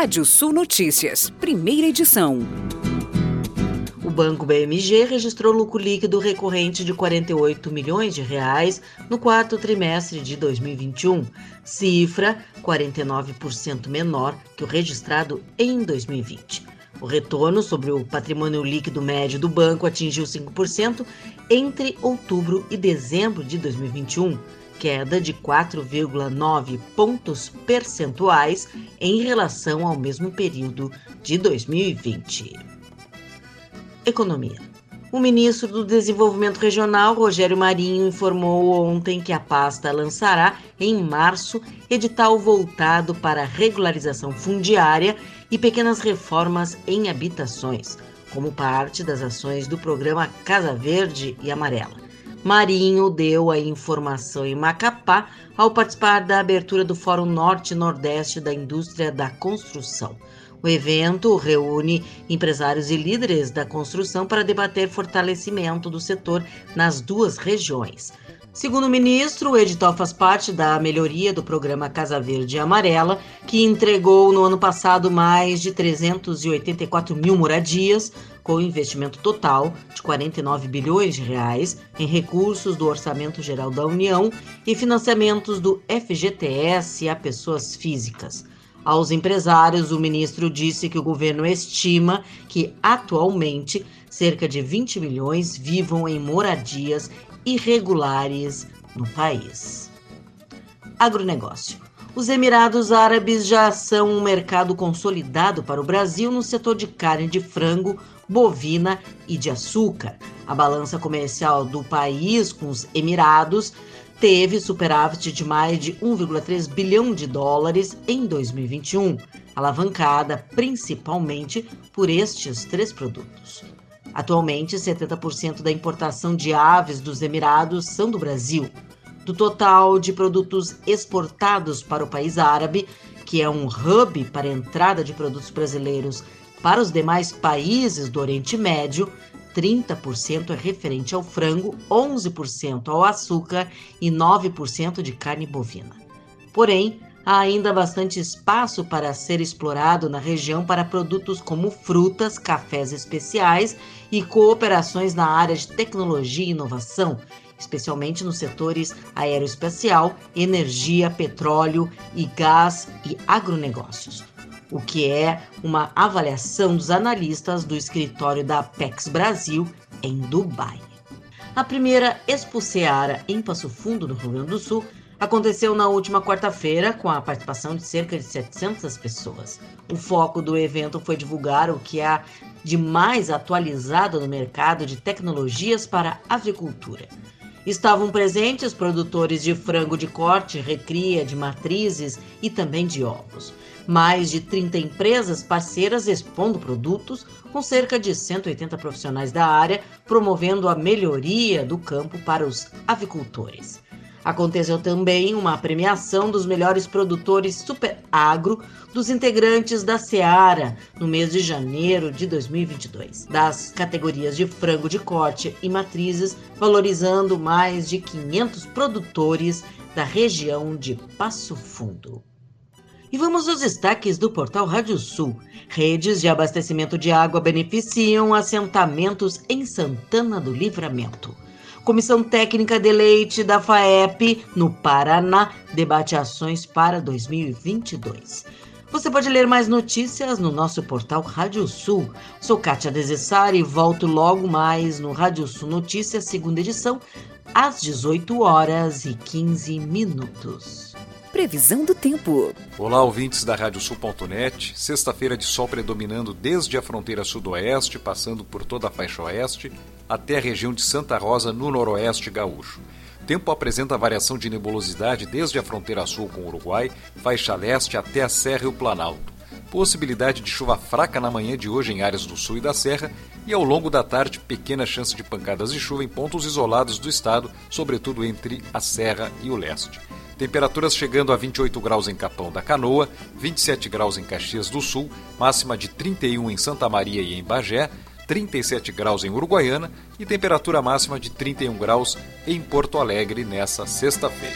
Rádio Sul Notícias, primeira edição. O Banco BMG registrou lucro líquido recorrente de 48 milhões de reais no quarto trimestre de 2021, cifra 49% menor que o registrado em 2020. O retorno sobre o patrimônio líquido médio do banco atingiu 5% entre outubro e dezembro de 2021 queda de 4,9 pontos percentuais em relação ao mesmo período de 2020. Economia. O ministro do Desenvolvimento Regional, Rogério Marinho, informou ontem que a pasta lançará, em março, edital voltado para regularização fundiária e pequenas reformas em habitações, como parte das ações do programa Casa Verde e Amarela. Marinho deu a informação em Macapá ao participar da abertura do Fórum Norte Nordeste da Indústria da Construção. O evento reúne empresários e líderes da construção para debater fortalecimento do setor nas duas regiões. Segundo o ministro, o edital faz parte da melhoria do programa Casa Verde e Amarela, que entregou no ano passado mais de 384 mil moradias, com investimento total de 49 bilhões de reais em recursos do Orçamento Geral da União e financiamentos do FGTS a pessoas físicas. Aos empresários, o ministro disse que o governo estima que, atualmente, cerca de 20 milhões vivam em moradias irregulares no país. Agronegócio. Os Emirados Árabes já são um mercado consolidado para o Brasil no setor de carne de frango, bovina e de açúcar. A balança comercial do país com os Emirados teve superávit de mais de 1,3 bilhão de dólares em 2021, alavancada principalmente por estes três produtos. Atualmente, 70% da importação de aves dos Emirados são do Brasil. Do total de produtos exportados para o país árabe, que é um hub para a entrada de produtos brasileiros para os demais países do Oriente Médio, 30% é referente ao frango, 11% ao açúcar e 9% de carne bovina. Porém, há ainda bastante espaço para ser explorado na região para produtos como frutas, cafés especiais e cooperações na área de tecnologia e inovação, especialmente nos setores aeroespacial, energia, petróleo e gás e agronegócios. O que é uma avaliação dos analistas do escritório da Apex Brasil em Dubai. A primeira Expo Seara em Passo Fundo, no Rio Grande do Sul, aconteceu na última quarta-feira com a participação de cerca de 700 pessoas. O foco do evento foi divulgar o que há de mais atualizado no mercado de tecnologias para avicultura. Estavam presentes produtores de frango de corte, recria, de matrizes e também de ovos. Mais de 30 empresas parceiras expondo produtos, com cerca de 180 profissionais da área, promovendo a melhoria do campo para os avicultores. Aconteceu também uma premiação dos melhores produtores super agro dos integrantes da Seara no mês de janeiro de 2022, das categorias de frango de corte e matrizes, valorizando mais de 500 produtores da região de Passo Fundo. E vamos aos destaques do portal Rádio Sul. Redes de abastecimento de água beneficiam assentamentos em Santana do Livramento. Comissão Técnica de Leite da FAEP, no Paraná, debate ações para 2022. Você pode ler mais notícias no nosso portal Rádio Sul. Sou Kátia Desessari e volto logo mais no Rádio Sul Notícias, segunda edição, às 18 horas e 15 minutos. Previsão do tempo. Olá, ouvintes da Radiosul.net. Sexta-feira de sol predominando desde a fronteira sudoeste, passando por toda a faixa oeste, até a região de Santa Rosa, no noroeste gaúcho. O tempo apresenta variação de nebulosidade desde a fronteira sul com o Uruguai, faixa leste até a Serra e o Planalto. Possibilidade de chuva fraca na manhã de hoje em áreas do sul e da Serra e ao longo da tarde pequena chance de pancadas de chuva em pontos isolados do estado, sobretudo entre a Serra e o leste. Temperaturas chegando a 28 graus em Capão da Canoa, 27 graus em Caxias do Sul, máxima de 31 em Santa Maria e em Bagé, 37 graus em Uruguaiana e temperatura máxima de 31 graus em Porto Alegre nessa sexta-feira.